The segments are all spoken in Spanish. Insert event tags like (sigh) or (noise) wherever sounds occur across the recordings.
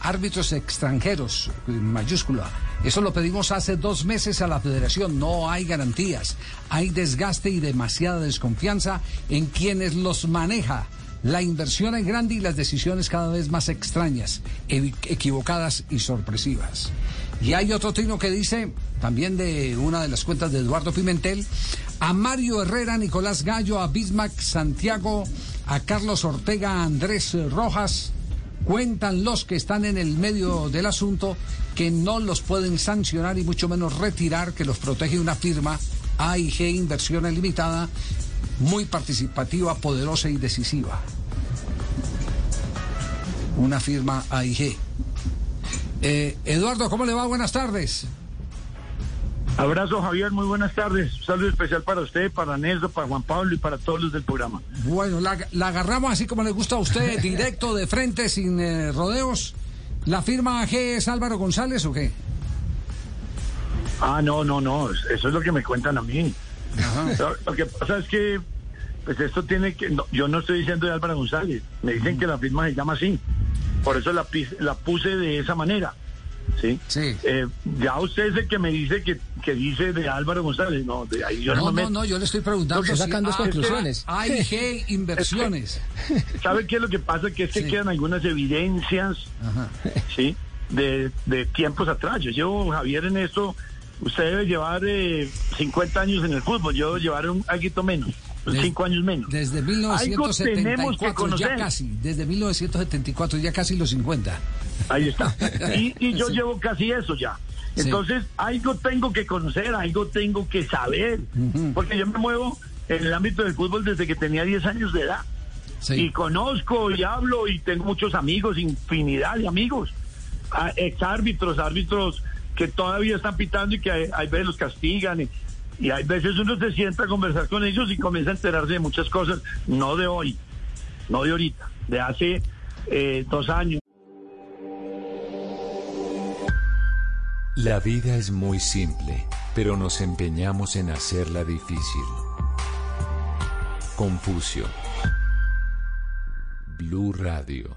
Árbitros extranjeros, mayúscula. Eso lo pedimos hace dos meses a la federación. No hay garantías. Hay desgaste y demasiada desconfianza en quienes los maneja. La inversión es grande y las decisiones cada vez más extrañas, equivocadas y sorpresivas. Y hay otro trino que dice, también de una de las cuentas de Eduardo Pimentel, a Mario Herrera, Nicolás Gallo, a Bismarck Santiago, a Carlos Ortega, a Andrés Rojas, cuentan los que están en el medio del asunto que no los pueden sancionar y mucho menos retirar, que los protege una firma AIG Inversiones Limitada, muy participativa, poderosa y decisiva. Una firma AIG. Eh, Eduardo, ¿cómo le va? Buenas tardes. Abrazo Javier, muy buenas tardes. Un saludo especial para usted, para Nelson, para Juan Pablo y para todos los del programa. Bueno, la, la agarramos así como le gusta a usted, (laughs) directo, de frente, sin eh, rodeos. ¿La firma AG es Álvaro González o qué? Ah, no, no, no, eso es lo que me cuentan a mí. Lo, lo que pasa es que, pues esto tiene que, no, yo no estoy diciendo de Álvaro González, me dicen que la firma se llama así, por eso la, la puse de esa manera, ¿sí? Sí. Eh, ya usted es el que me dice que, que dice de Álvaro González, no, de ahí yo no, No, me no, meto. no, yo le estoy preguntando. Estoy sacando (laughs) A- conclusiones. AIG Inversiones. (laughs) ¿Sabe qué es lo que pasa? Que es que Sí. quedan algunas evidencias, Ajá. ¿sí? De, de tiempos atrás. Yo llevo, Javier, en esto, usted debe llevar eh, 50 años en el fútbol, yo debo llevar un algo menos, Des- 5 años menos. Desde Algo tenemos que 1974, conocer. ya casi. Desde 1974, ya casi los 50. Ahí está. Y, y yo Sí. llevo casi eso ya. Sí. Entonces, algo tengo que conocer, algo tengo que saber, porque yo me muevo en el ámbito del fútbol desde que tenía 10 años de edad. Sí. y conozco y hablo y tengo muchos amigos, infinidad de amigos, a- exárbitros, árbitros que todavía están pitando y que hay, hay veces los castigan y, y hay veces uno se sienta a conversar con ellos y comienza a enterarse de muchas cosas, no de hoy, no de ahorita, de hace eh, dos años. La vida es muy simple, pero nos empeñamos en hacerla difícil. Confucio. Blue Radio.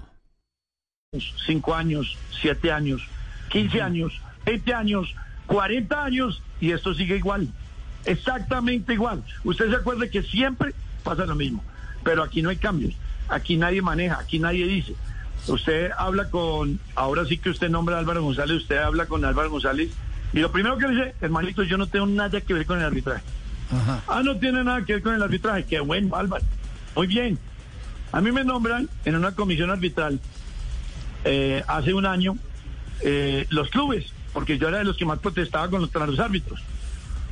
cinco años, siete años, 15 años, 20 años, 40 años y esto sigue igual. Exactamente igual. Usted se acuerda que siempre pasa lo mismo, pero aquí no hay cambios. Aquí nadie maneja, aquí nadie dice. Usted habla con, ahora sí que usted nombra a Álvaro González, usted habla con Álvaro González y lo primero que le dice, hermanito, yo no tengo nada que ver con el arbitraje. Ajá. Ah, no tiene nada que ver con el arbitraje. Qué bueno, Álvaro. Muy bien. A mí me nombran en una comisión arbitral eh, hace un año eh, los clubes, porque yo era de los que más protestaba con los, los árbitros.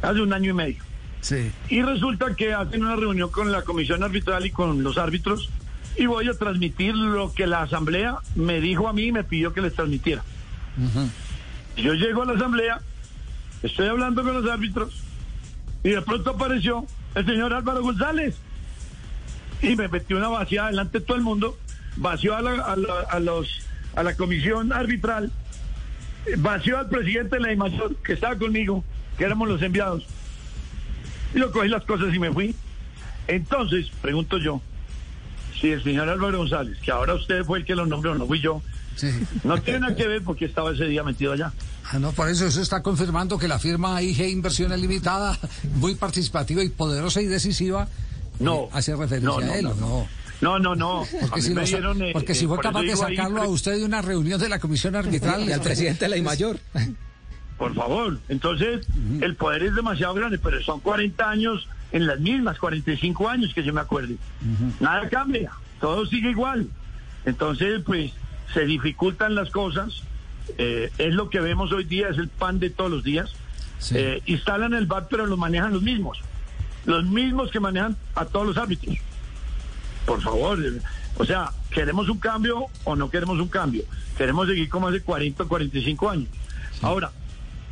Hace un año y medio. Sí. Y resulta que hacen una reunión con la comisión arbitral y con los árbitros y voy a transmitir lo que la asamblea me dijo a mí y me pidió que les transmitiera. Yo llego a la asamblea, estoy hablando con los árbitros y de pronto apareció el señor Álvaro González y me metió una vaciada delante de todo el mundo, vació a la, a la- a los, a la comisión arbitral, vació al presidente de la mayor que estaba conmigo, que éramos los enviados. Y yo cogí las cosas y me fui. Entonces, pregunto yo, si el señor Álvaro González, que ahora usted fue el que lo nombró, no fui yo, Sí. no tiene nada que ver porque estaba ese día metido allá. Ah, no, por eso eso está confirmando que la firma AIG Inversiones Limitada, muy participativa y poderosa y decisiva, No. eh, hace referencia No, no, a él, no, ¿o no? No, no, no. Porque, si, lo dieron, eh, porque eh, si fue capaz de digo ahí, sacarlo a usted de una reunión de la comisión (laughs) arbitral. Y al presidente de la mayor. (laughs) Por favor. Entonces, el poder es demasiado grande, pero son 40 años en las mismas, 45 años que yo me acuerde. Nada cambia, todo sigue igual. Entonces, pues, se dificultan las cosas. eh, es lo que vemos hoy día, es el pan de todos los días. Sí. Eh, instalan el bar, pero lo manejan los mismos. los mismos que manejan a todos los árbitros. Por favor, eh, o sea, ¿queremos un cambio o no queremos un cambio? Queremos seguir como hace 40 o 45 años. Ahora,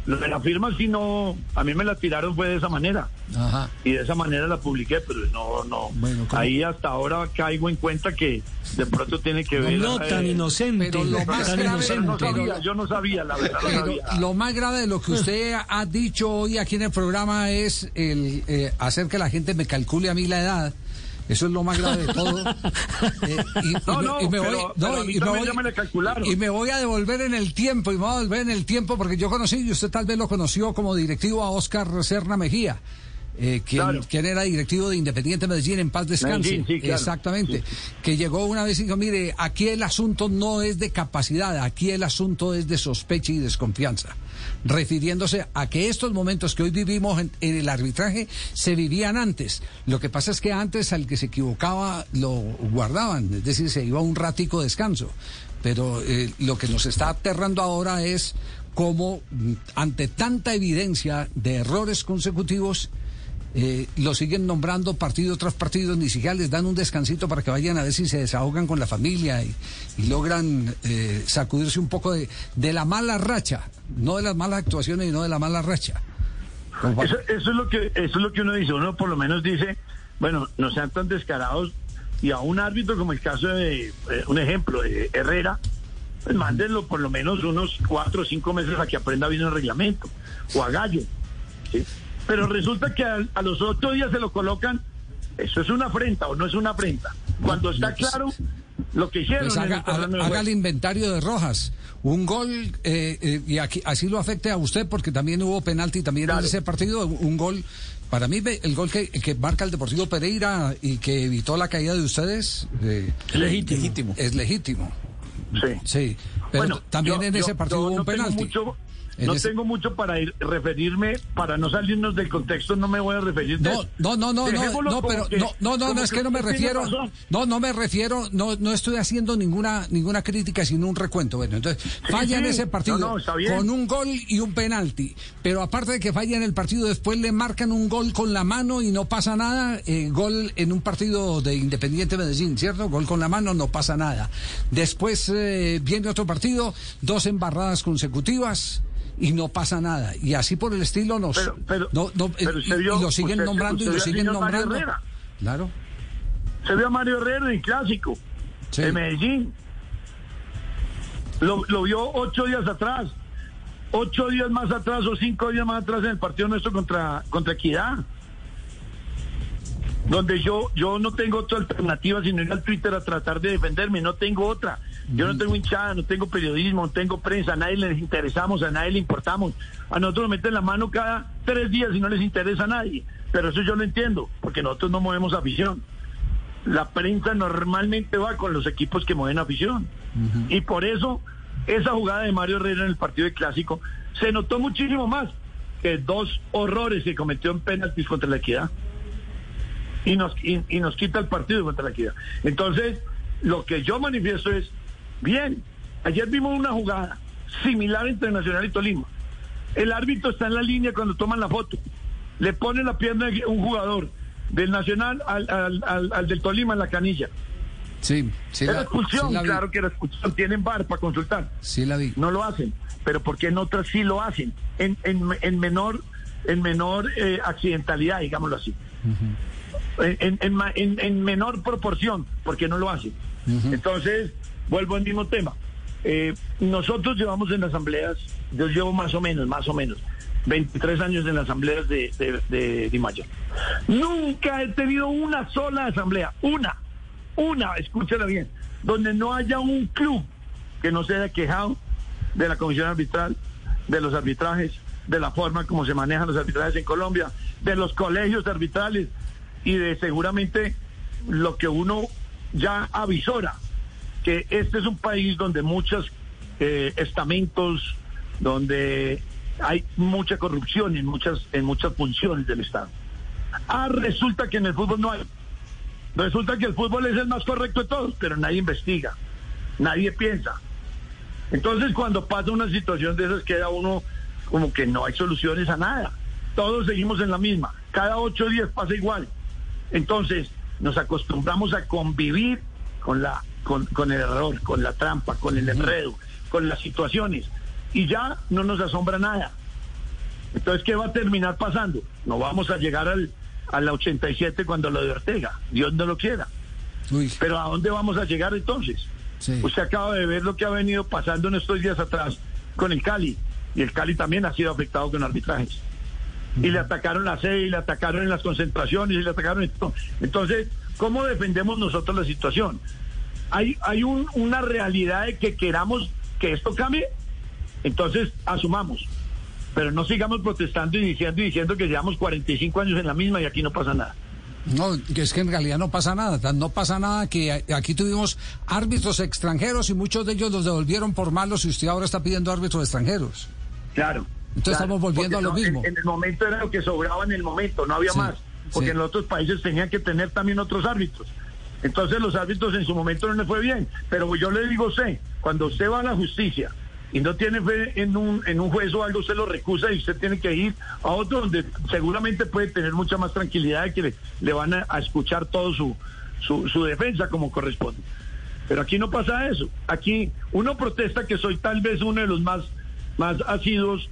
lo de la firma, si no, a mí me la tiraron fue de esa manera. Ajá. Y de esa manera la publiqué, pero no, no. Bueno. Ahí hasta ahora caigo en cuenta que de pronto tiene que ver. No tan eh, inocente. pero lo más tan grave- no sabía, yo no sabía, la verdad no sabía. lo más grave de lo que usted ha dicho hoy aquí en el programa es el eh, hacer que la gente me calcule a mí la edad. Eso es lo más grave de todo. (laughs) Eh, y, No, y no, y me voy, pero- no, pero y me voy- me y me voy a devolver en el tiempo, y me voy a devolver en el tiempo, porque yo conocí, y usted tal vez lo conoció como directivo a Oscar Serna Mejía. Eh, quien, Claro. quien era directivo de Independiente Medellín en paz descanse. Medellín, sí, claro. Exactamente. Que llegó una vez y dijo, mire, aquí el asunto no es de capacidad, aquí el asunto es de sospecha y desconfianza. Refiriéndose a que estos momentos que hoy vivimos en, en el arbitraje se vivían antes. Lo que pasa es que antes al que se equivocaba lo guardaban, es decir, se iba un ratico de descanso. Pero eh, lo que nos está aterrando ahora es cómo mm, ante tanta evidencia de errores consecutivos, eh, lo siguen nombrando partido tras partido, ni siquiera les dan un descansito para que vayan a ver si se desahogan con la familia y, logran eh, sacudirse un poco de, la mala racha, no de las malas actuaciones y no de la mala racha. Eso, es lo que eso es lo que uno dice. Uno por lo menos dice, bueno, no sean tan descarados y a un árbitro como el caso de eh, un ejemplo Herrera, pues mándenlo por lo menos unos cuatro o cinco meses a que aprenda bien el reglamento o a Gallo. ¿sí? Pero resulta que a, a los ocho días se lo colocan. Eso es una afrenta o no es una afrenta. Cuando está claro lo que hicieron. Pues haga, el haga- inventario de rojas. Un gol, eh, eh, y aquí, así lo afecte a usted, porque también hubo penalti también Claro. en ese partido. Un gol, para mí, ve- el gol que, que marca el Deportivo Pereira y que evitó la caída de ustedes eh, Legítimo. es legítimo. Sí. Sí, pero Bueno, también yo- en ese partido yo hubo no un tengo penalti. mucho- no ese- tengo mucho para ir, referirme, para no salirnos del contexto, no me voy a referir. No, no, no, no, no, Dejémoslo no, pero que- no, no, no, no es que no me refiero, no, no me refiero, no, no estoy haciendo ninguna, ninguna crítica, sino un recuento. Bueno, entonces, falla en sí. ese partido No, no, con un gol y un penalti, pero aparte de que falla en el partido, después le marcan un gol con la mano y no pasa nada, eh, gol en un partido de Independiente Medellín, ¿cierto? Gol con la mano, no pasa nada. Después eh, viene otro partido, dos embarradas consecutivas. Y no pasa nada. Y así por el estilo nos. Pero- pero- no, no, pero y- vio- lo siguen usted- nombrando y usted lo siguen nombrando. Claro. Se vio a Mario Herrera en clásico Sí. de Medellín. Lo, lo vio ocho días atrás. Ocho días más atrás o cinco días más atrás en el partido nuestro contra, contra Equidad. Donde yo, yo no tengo otra alternativa sino ir al Twitter a tratar de defenderme, no tengo otra. Yo no tengo hinchada, no tengo periodismo, no tengo prensa, a nadie les interesamos, a nadie le importamos. A nosotros nos meten la mano cada tres días y no les interesa a nadie. Pero eso yo lo entiendo, porque nosotros no movemos afición. La prensa normalmente va con los equipos que mueven afición. Y por eso esa jugada de Mario Herrera en el partido de clásico se notó muchísimo más que dos horrores que cometió en penaltis contra la equidad. Y nos, y, y nos quita el partido contra la equidad. Entonces, lo que yo manifiesto es, bien, ayer vimos una jugada similar entre Nacional y Tolima. El árbitro está en la línea cuando toman la foto. Le pone la pierna a un jugador del Nacional al, al- al- al del Tolima en la canilla. Sí, sí. Era la- expulsión, sí la vi. claro que era expulsión. Tienen bar para consultar. Sí la vi. No lo hacen. Pero ¿por qué en otras sí lo hacen? En, en, en menor, en menor eh, accidentalidad, digámoslo así. En- en, en en- en menor proporción, ¿por qué no lo hacen? Entonces, vuelvo al mismo tema. Eh, nosotros llevamos en asambleas, yo llevo más o menos, más o menos, 23 años en las asambleas de, de, de Di Mayor. Nunca he tenido una sola asamblea, una, una, escúchala bien, donde no haya un club que no se haya quejado de la comisión arbitral, de los arbitrajes, de la forma como se manejan los arbitrajes en Colombia, de los colegios arbitrales y de seguramente lo que uno ya avisora, que este es un país donde muchos eh, estamentos, donde hay mucha corrupción en muchas, en muchas funciones del Estado. Ah, resulta que en el fútbol no hay. Resulta que el fútbol es el más correcto de todos, pero nadie investiga, nadie piensa. Entonces cuando pasa una situación de esas queda uno como que no hay soluciones a nada. Todos seguimos en la misma. cada ocho días pasa igual. Entonces, nos acostumbramos a convivir con, la, con, con el error, con la trampa, con el enredo, con las situaciones. Y ya no nos asombra nada. Entonces, ¿qué va a terminar pasando? No vamos a llegar al, a la 87 cuando lo de Ortega. Dios no lo quiera. Uy, Pero ¿a dónde vamos a llegar entonces? Sí. Usted acaba de ver lo que ha venido pasando en estos días atrás con el Cali. Y el Cali también ha sido afectado con arbitrajes. Y le atacaron la sede, y le atacaron en las concentraciones, y le atacaron en todo. Entonces, ¿cómo defendemos nosotros la situación? Hay, hay un- una realidad de que queramos que esto cambie, entonces asumamos. Pero no sigamos protestando y diciendo y diciendo que llevamos 45 años en la misma y aquí no pasa nada. No, que es que en realidad no pasa nada. No pasa nada que aquí tuvimos árbitros extranjeros y muchos de ellos los devolvieron por malos y usted ahora está pidiendo árbitros extranjeros. Claro. Entonces claro, estamos volviendo a lo no, mismo. En, en el momento era lo que sobraba en el momento, no había Sí, más. Porque sí. en los otros países tenían que tener también otros árbitros. Entonces los árbitros en su momento no les fue bien. Pero yo le digo usted, cuando usted va a la justicia y no tiene fe en un, en un juez o algo, usted lo recusa y usted tiene que ir a otro donde seguramente puede tener mucha más tranquilidad de que le, van a, escuchar todo su, su, su defensa como corresponde. Pero aquí no pasa eso. Aquí uno protesta que soy tal vez uno de los más, más asiduos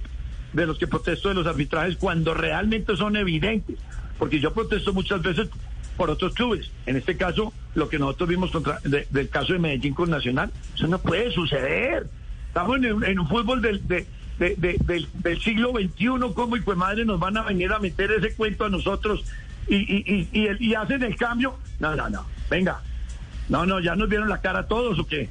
de los que protesto de los arbitrajes cuando realmente son evidentes. Porque yo protesto muchas veces por otros clubes. En este caso, lo que nosotros vimos contra, de- del caso de Medellín con Nacional, eso no puede suceder. Estamos en, un- en un fútbol del, de- de- de- del, del siglo XXI, ¿cómo y pues madre nos van a venir a meter ese cuento a nosotros y, y, y, y, el- y hacen el cambio? No, no, no. Venga. No, no, ya nos vieron la cara todos o qué.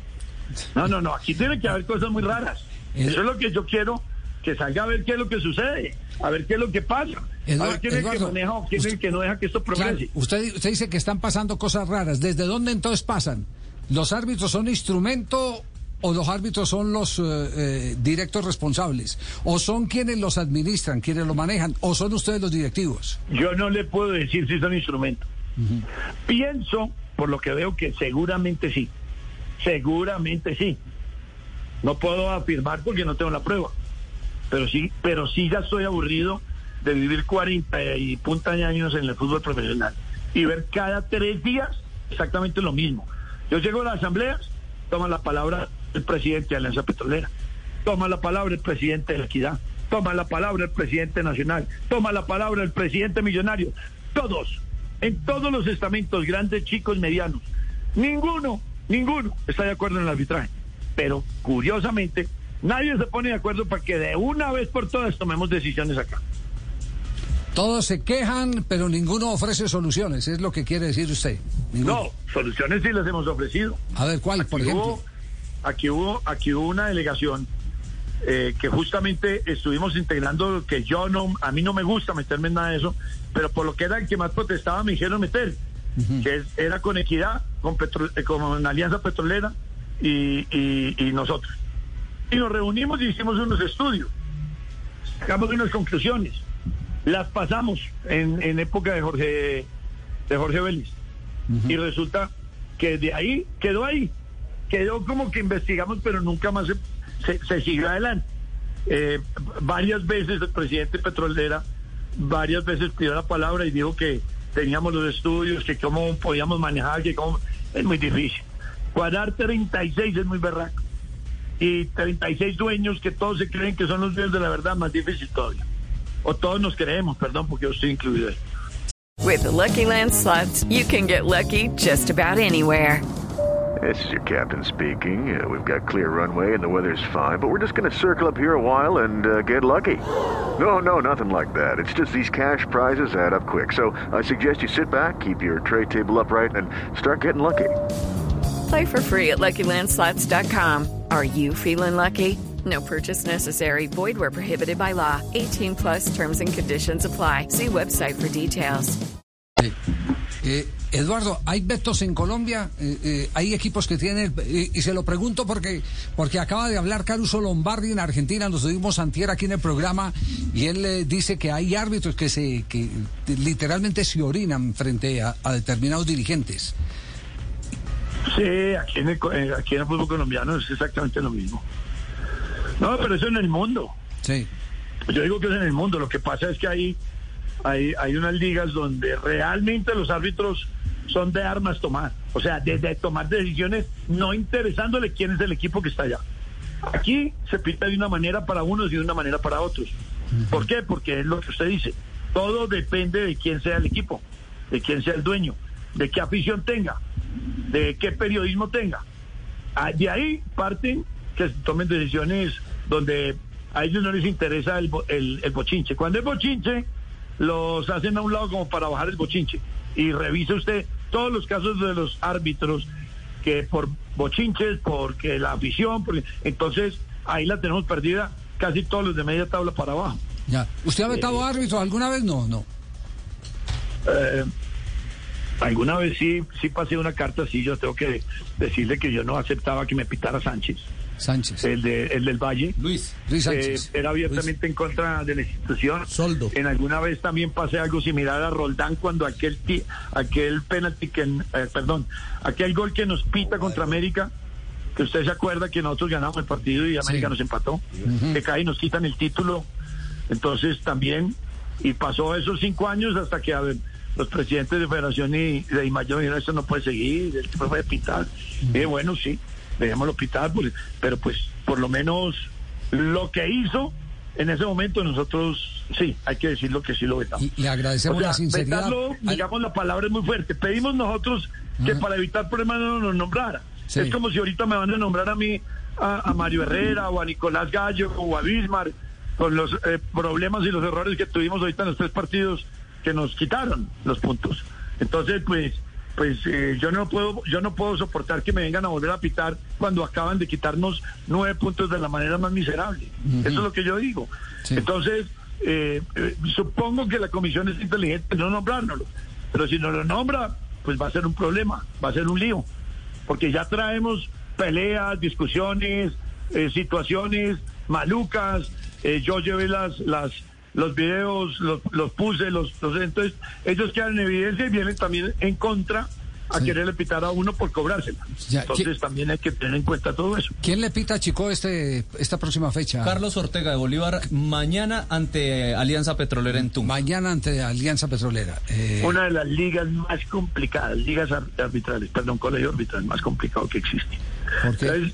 No, no, no. Aquí tiene que haber cosas muy raras. Eso es lo que yo quiero que salga a ver qué es lo que sucede, a ver qué es lo que pasa, a Eduard- ver quién es el que Eduardo, maneja o quién es el que no deja que esto Claro, progrese. usted, usted dice que están pasando cosas raras. ¿Desde dónde entonces pasan? ¿Los árbitros son instrumento o los árbitros son los eh, eh, directos responsables? ¿O son quienes los administran, quienes lo manejan? ¿O son ustedes los directivos? Yo no le puedo decir si son instrumentos. Pienso, por lo que veo, que seguramente sí. Seguramente sí. No puedo afirmar porque no tengo la prueba. Pero sí, pero sí ya estoy aburrido de vivir 40 y punta de años en el fútbol profesional y ver cada tres días exactamente lo mismo. Yo llego a las asambleas, toma la palabra el presidente de Alianza Petrolera, toma la palabra el presidente de la Equidad, toma la palabra el presidente nacional, toma la palabra el presidente millonario, todos, en todos los estamentos, grandes, chicos, medianos, ninguno, ninguno está de acuerdo en el arbitraje. Pero curiosamente, nadie se pone de acuerdo para que de una vez por todas tomemos decisiones acá. Todos se quejan, pero ninguno ofrece soluciones, es lo que quiere decir usted. Ninguno. No, soluciones sí las hemos ofrecido. A ver, ¿cuál, por ejemplo? hubo, aquí hubo, aquí hubo una delegación eh, que justamente estuvimos integrando, que yo no, a mí no me gusta meterme en nada de eso, pero por lo que era el que más protestaba me dijeron meter, que es- era con equidad, con, petro- eh, con Alianza Petrolera y, y- y nosotros. Y nos reunimos y hicimos unos estudios, sacamos unas conclusiones, las pasamos en, en época de Jorge, de Jorge Vélez. Y resulta que de ahí quedó ahí. Quedó como que investigamos, pero nunca más se, se- se siguió adelante. Eh, varias veces el presidente Petrolera, varias veces pidió la palabra y dijo que teníamos los estudios, que cómo podíamos manejar, que cómo... Es muy difícil. Cuadrar 36 es muy berraco. Y 36 dueños que todos se creen que son los dueños de la verdad, más difícil todavía. O todos nos creemos, perdón, porque yo estoy incluido ahí. With the Lucky Land slots, you can get lucky just about anywhere. This is your captain speaking. Uh, we've got clear runway and the weather's fine, but we're just going to circle up here a while and uh, get lucky. No, no, nothing like that. It's just these cash prizes add up quick. So I suggest you sit back, keep your tray table upright, and start getting lucky. Play for free at LuckyLandSlots.com. Are you feeling lucky? No purchase necessary. Void where prohibited by law. 18 plus terms and conditions apply. See website for details. Eh, Eduardo, ¿hay vetos en Colombia? Eh, eh, ¿Hay equipos que tienen? eh, y se lo pregunto porque, porque acaba de hablar Caruso Lombardi en Argentina, nos tuvimos antier aquí en el programa, y él eh, dice que hay árbitros que se que literalmente se orinan frente a, a determinados dirigentes. Sí, aquí en, el, eh, aquí en el fútbol colombiano es exactamente lo mismo. No, pero eso en el mundo. Sí. Yo digo que es en el mundo. Lo que pasa es que hay, hay, hay unas ligas donde realmente los árbitros son de armas tomar, o sea, de, de tomar decisiones no interesándole quién es el equipo que está allá. Aquí se pita de una manera para unos y de una manera para otros. ¿Por qué? Porque es lo que usted dice. Todo depende de quién sea el equipo, de quién sea el dueño, de qué afición tenga, de qué periodismo tenga. Ah, De ahí parten que se tomen decisiones donde a ellos no les interesa el, el, el bochinche. Cuando es bochinche, los hacen a un lado como para bajar el bochinche. Y revise usted todos los casos de los árbitros que por bochinches, porque la afición, porque entonces ahí la tenemos perdida casi todos los de media tabla para abajo. Ya. ¿Usted ha vetado árbitros alguna vez? No, no. Eh, alguna vez sí, sí pasé una carta así, yo tengo que decirle que yo no aceptaba que me pitara Sánchez, Sánchez. el, de, el del Valle. Luis. Luis Eh, Sánchez. era abiertamente en contra de la institución. Soldo. En alguna vez también pasé algo similar a Roldán cuando aquel ti- aquel penalti que, eh, perdón, aquel gol que nos pita contra América, que usted se acuerda que nosotros ganamos el partido y América Sí. nos empató, que cae y nos quitan el título. Entonces también, y pasó esos cinco años hasta que a ver, los presidentes de Federación y de Imayo dijeron, esto no puede seguir, el tipo puede pitar. Y dije, bueno, sí, dejémoslo pitar, pues, pero pues por lo menos lo que hizo en ese momento nosotros, sí, hay que decirlo que sí lo vetamos. Y le agradecemos O sea, la sinceridad. vetarlo, digamos, la palabra es muy fuerte. Pedimos nosotros que Ajá. para evitar problemas no nos nombrara. Sí. Es como si ahorita me van a nombrar a mí, a, a Mario Herrera o a Nicolás Gallo o a Bismar, con los eh, problemas y los errores que tuvimos ahorita en los tres partidos que nos quitaron los puntos. Entonces, pues, pues eh, yo no puedo, yo no puedo soportar que me vengan a volver a pitar cuando acaban de quitarnos nueve puntos de la manera más miserable. Eso es lo que yo digo. Sí. Entonces, eh, eh, supongo que la comisión es inteligente en no nombrárnoslo, pero si no lo nombra, pues va a ser un problema, va a ser un lío, porque ya traemos peleas, discusiones, eh, situaciones malucas. eh, yo llevé las, las, los videos, los, los puse, los, los- entonces ellos quedan en evidencia y vienen también en contra a Sí. quererle pitar a uno por cobrársela. Ya, Entonces ¿qué- también hay que tener en cuenta todo eso. ¿Quién le pita a Chico este, esta próxima fecha? Carlos Ortega de Bolívar mañana ante Alianza Petrolera en Tunja. Mañana ante Alianza Petrolera. Eh, Una de las ligas más complicadas, ligas ar- arbitrales, perdón, colegio arbitral más complicado que existe. ¿Por qué? Entonces,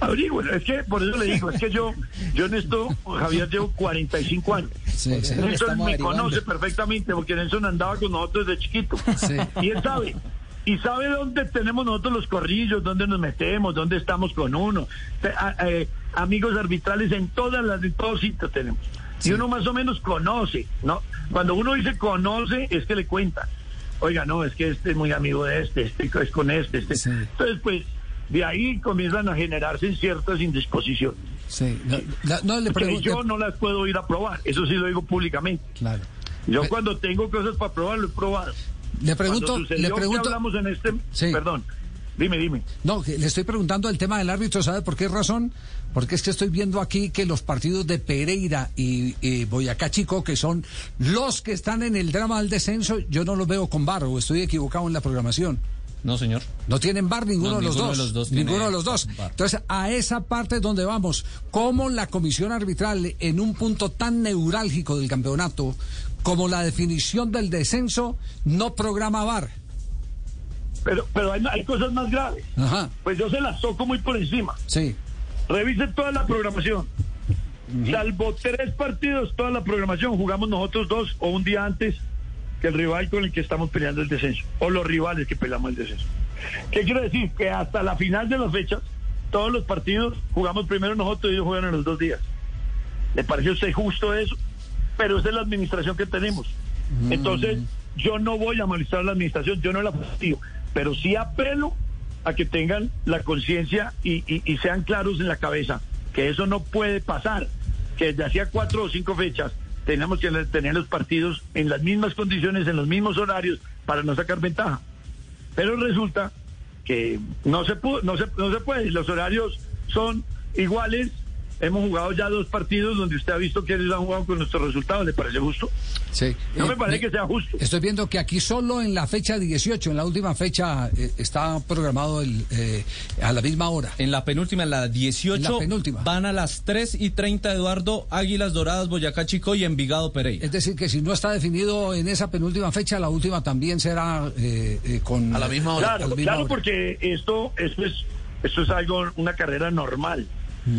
averigüen, es que por eso le digo, es que yo, yo en esto, Javier, llevo 45 años. sí, sí. Nelson me conoce perfectamente porque Nelson andaba con nosotros desde chiquito. Sí. Y él sabe. Y sabe dónde tenemos nosotros los corrillos, dónde nos metemos, dónde estamos con uno. Eh, amigos arbitrales en todas las, en todos sitios tenemos. Y uno más o menos conoce, ¿no? Cuando uno dice conoce, es que le cuenta. Oiga, no, es que este es muy amigo de este, este es con este, este. Entonces, pues, de ahí comienzan a generarse ciertas indisposiciones. Sí. No, le Que pregunto. yo no las puedo ir a probar, eso sí lo digo públicamente. Claro. Yo cuando tengo cosas para probar, lo he probado. Le pregunto, le que pregunto. hablamos en este... Sí. Perdón, dime, dime. No, que le estoy preguntando el tema del árbitro, ¿sabe por qué razón? Porque es que estoy viendo aquí que los partidos de Pereira y, y Boyacá Chico, que son los que están en el drama del descenso, yo no los veo con bar o estoy equivocado en la programación. No, señor. No tienen bar ninguno, No, de, los ninguno dos. de los dos tiene ninguno de los dos. bar. Entonces, a esa parte es donde vamos. ¿Cómo la comisión arbitral, en un punto tan neurálgico del campeonato como la definición del descenso, no programa bar? Pero, pero hay, hay cosas más graves. Ajá, Pues yo se las toco muy por encima. sí. Revisen toda la programación. Salvo tres partidos, toda la programación. Jugamos nosotros dos o un día antes que el rival con el que estamos peleando el descenso. O los rivales que peleamos el descenso. ¿Qué quiero decir? Que hasta la final de las fechas, todos los partidos jugamos primero nosotros y ellos juegan en los dos días. ¿Le parece a usted justo eso? Pero esa es la administración que tenemos. Entonces, yo no voy a molestar a la administración, yo no la fastidio, pero sí apelo a que tengan la conciencia y, y- y sean claros en la cabeza que eso no puede pasar, que desde hacía cuatro o cinco fechas tenemos que tener los partidos en las mismas condiciones, en los mismos horarios, para no sacar ventaja. Pero resulta que no se, pu- no se, no se puede, los horarios son iguales hemos jugado ya dos partidos donde usted ha visto que ellos han jugado con nuestros resultados. ¿Le parece justo? Sí. No Eh, me parece mi- que sea justo. Estoy viendo que aquí solo en la fecha 18, en la última fecha, eh, está programado el, eh, a la misma hora. En la penúltima, en la 18, En la penúltima. van a las 3 y 30, Eduardo, Águilas Doradas, Boyacá Chico y Envigado Pereira. Es decir, que si no está definido en esa penúltima fecha, la última también será eh, eh, con... A la misma hora. Claro, misma claro, hora. porque esto, esto es, esto es algo, una carrera normal,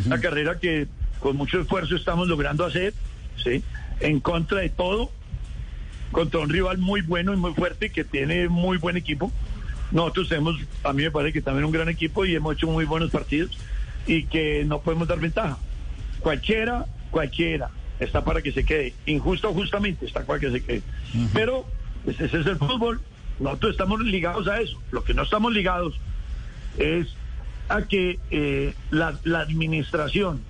una carrera que con mucho esfuerzo estamos logrando hacer, sí, en contra de todo, contra un rival muy bueno y muy fuerte que tiene muy buen equipo. Nosotros tenemos, a mí me parece que también un gran equipo y hemos hecho muy buenos partidos y que no podemos dar ventaja. Cualquiera, cualquiera está para que se quede. Injusto o justamente está para que se quede. Pero pues, ese es el fútbol. Nosotros estamos ligados a eso. Lo que no estamos ligados es a que eh, la, la administración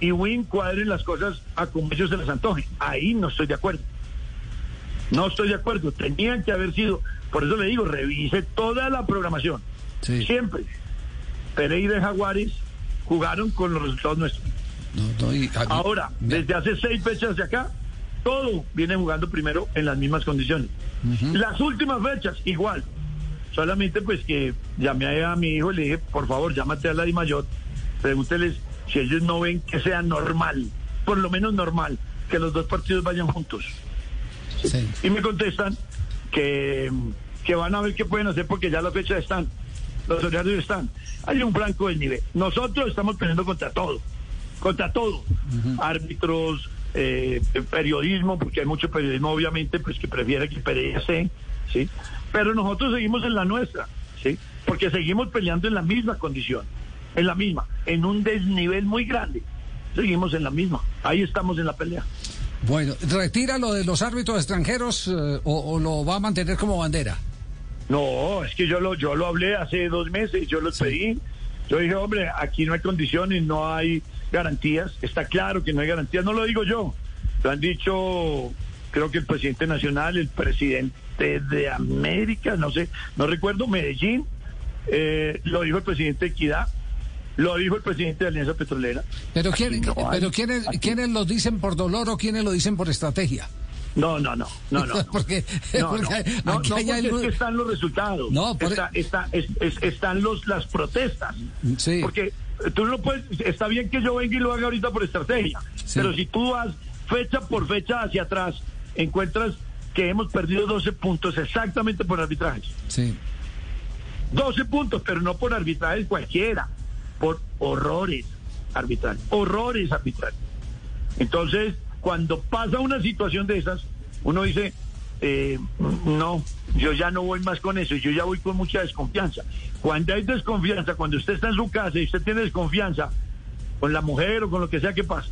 y Win cuadren las cosas a como ellos se las antojen. Ahí no estoy de acuerdo. No estoy de acuerdo. Tenían que haber sido, por eso le digo, revise toda la programación. Sí. Siempre. Pereira y Jaguares jugaron con los resultados nuestros. No, no, y aquí- Ahora, desde hace seis fechas de acá, todo viene jugando primero en las mismas condiciones. Las últimas fechas, igual. Solamente pues que llamé a mi hijo y le dije, por favor, llámate a la Di Mayor, pregúnteles si ellos no ven que sea normal, por lo menos normal, que los dos partidos vayan juntos. sí. Y me contestan que, que van a ver qué pueden hacer porque ya las fechas están, los horarios están. Hay un blanco del nivel. Nosotros estamos peleando contra todo, contra todo. Árbitros, eh, periodismo, porque hay mucho periodismo obviamente pues que prefiere que esté, ¿sí? Pero nosotros seguimos en la nuestra, ¿sí? Porque seguimos peleando en la misma condición, en la misma, en un desnivel muy grande. Seguimos en la misma. Ahí estamos en la pelea. Bueno, ¿retira lo de los árbitros extranjeros eh, o, o lo va a mantener como bandera? No, es que yo lo, yo lo hablé hace dos meses, yo lo pedí. Yo dije, hombre, aquí no hay condiciones, no hay garantías. Está claro que no hay garantías, no lo digo yo. Lo han dicho, creo que el presidente nacional, el presidente de América, no sé, no recuerdo, Medellín, eh, lo dijo el presidente de Equidad, lo dijo el presidente de Alianza Petrolera. Pero, ¿quién, no hay. pero ¿quiénes, Aquí- ¿quiénes lo dicen por dolor o quiénes lo dicen por estrategia? No, no, no, no, no. (laughs) Porque- no, porque no, no, hay es que están los resultados. No, por- Está- está- es- es- están los, las protestas. Sí. Porque tú no puedes, está bien que yo venga y lo haga ahorita por estrategia, Sí. pero si tú vas fecha por fecha hacia atrás, encuentras que hemos perdido 12 puntos exactamente por arbitrajes. Sí. 12 puntos, pero no por arbitrajes cualquiera, por horrores arbitrales, horrores arbitrales. Entonces, cuando pasa una situación de esas, uno dice, eh, no, yo ya no voy más con eso, yo ya voy con mucha desconfianza. Cuando hay desconfianza, cuando usted está en su casa y usted tiene desconfianza con la mujer o con lo que sea que pasa,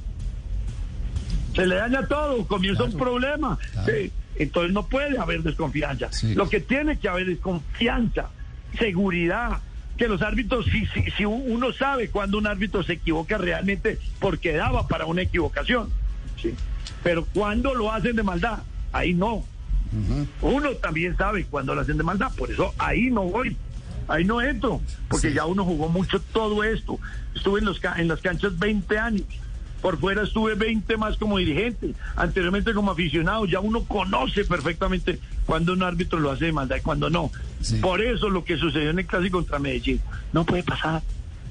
se le daña todo, comienza un problema. Claro. Sí, entonces no puede haber desconfianza. Sí. Lo que tiene que haber es confianza, seguridad. Que los árbitros, si, si, si uno sabe cuando un árbitro se equivoca realmente porque daba para una equivocación. ¿sí? Pero cuando lo hacen de maldad, ahí no. Uno también sabe cuando lo hacen de maldad, por eso ahí no voy. Ahí no entro, porque ya uno jugó mucho todo esto. Estuve en, los, en las canchas 20 años. Por fuera estuve 20 más como dirigente, anteriormente como aficionado. Ya uno conoce perfectamente cuando un árbitro lo hace de maldad y cuando no. Sí. Por eso lo que sucedió en el clásico contra Medellín no puede pasar.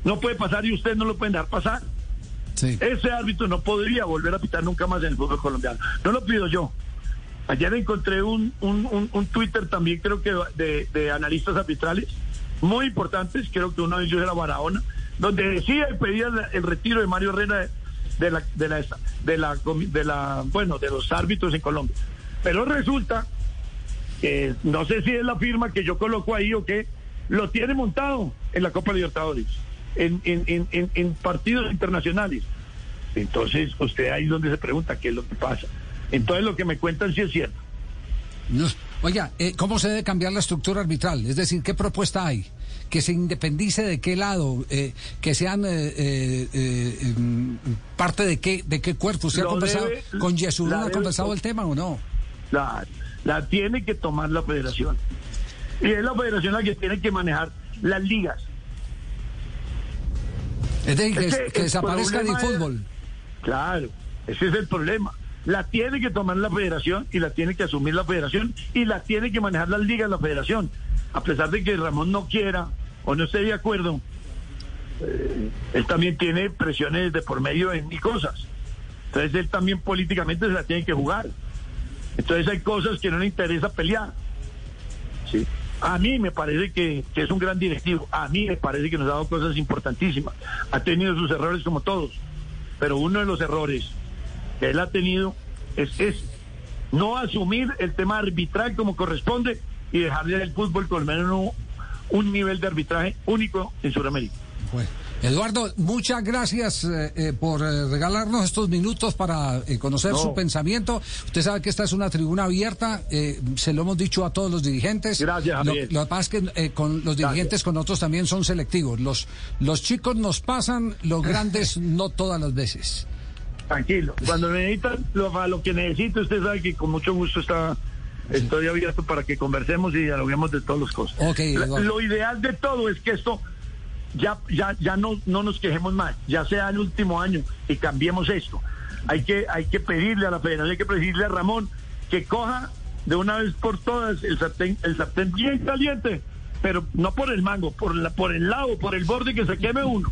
No puede pasar y ustedes no lo pueden dejar pasar. Sí. Ese árbitro no podría volver a pitar nunca más en el fútbol colombiano. No lo pido yo. Ayer encontré un, un, un- un Twitter también, creo que de, de analistas arbitrales, muy importantes, creo que uno de ellos era Barahona, donde decía y pedía el, el retiro de Mario Herrera de, la, de, la, de, la, de la, bueno, de los árbitros en Colombia. Pero resulta que no sé si es la firma que yo coloco ahí o qué, lo tiene montado en la Copa Libertadores, en, en, en, en, partidos internacionales. Entonces, usted ahí es donde se pregunta qué es lo que pasa. Entonces, lo que me cuentan sí es cierto. Oiga, eh, ¿cómo se debe cambiar la estructura arbitral? Es decir, ¿qué propuesta hay? Que se independice de qué lado, eh, que sean eh, eh, em, parte de qué, de qué cuerpo. ¿Usted ha conversado debe- con Yesurún, ha conversado el tema o no? La, la tiene que tomar la federación. Y es la federación la que tiene que manejar las ligas. Es decir, que, que desaparezca del es- fútbol. Claro, ese es el problema. La tiene que tomar la federación y la tiene que asumir la federación y la tiene que manejar las ligas la federación. A pesar de que Ramón no quiera o no esté de acuerdo, eh, él también tiene presiones de por medio en mil cosas. Entonces él también políticamente se la tiene que jugar. Entonces hay cosas que no le interesa pelear. Sí. A mí me parece que, que es un gran directivo. A mí me parece que nos ha dado cosas importantísimas. Ha tenido sus errores como todos. Pero uno de los errores que él ha tenido es ese. No asumir el tema arbitral como corresponde y dejarle al fútbol con al menos un, un nivel de arbitraje único en Sudamérica. Bueno, Eduardo, muchas gracias eh, eh, por eh, regalarnos estos minutos para eh, conocer No. su pensamiento. Usted sabe que esta es una tribuna abierta, se lo hemos dicho a todos los dirigentes. Gracias, Lo, Javier. lo que pasa es que eh, con los dirigentes, con otros también son selectivos. Los, los chicos nos pasan, los grandes (laughs) no todas las veces. Tranquilo. Cuando necesitan lo, lo que necesite, usted sabe que con mucho gusto está, estoy abierto para que conversemos y dialoguemos de todas las cosas. Lo ideal de todo es que esto ya, ya, ya no, no nos quejemos más, ya sea el último año y cambiemos esto. Hay que, hay que pedirle a la federación, hay que pedirle a Ramón que coja de una vez por todas el sartén, el sartén bien caliente, pero no por el mango, por, la, por el lado, por el borde que se queme uno.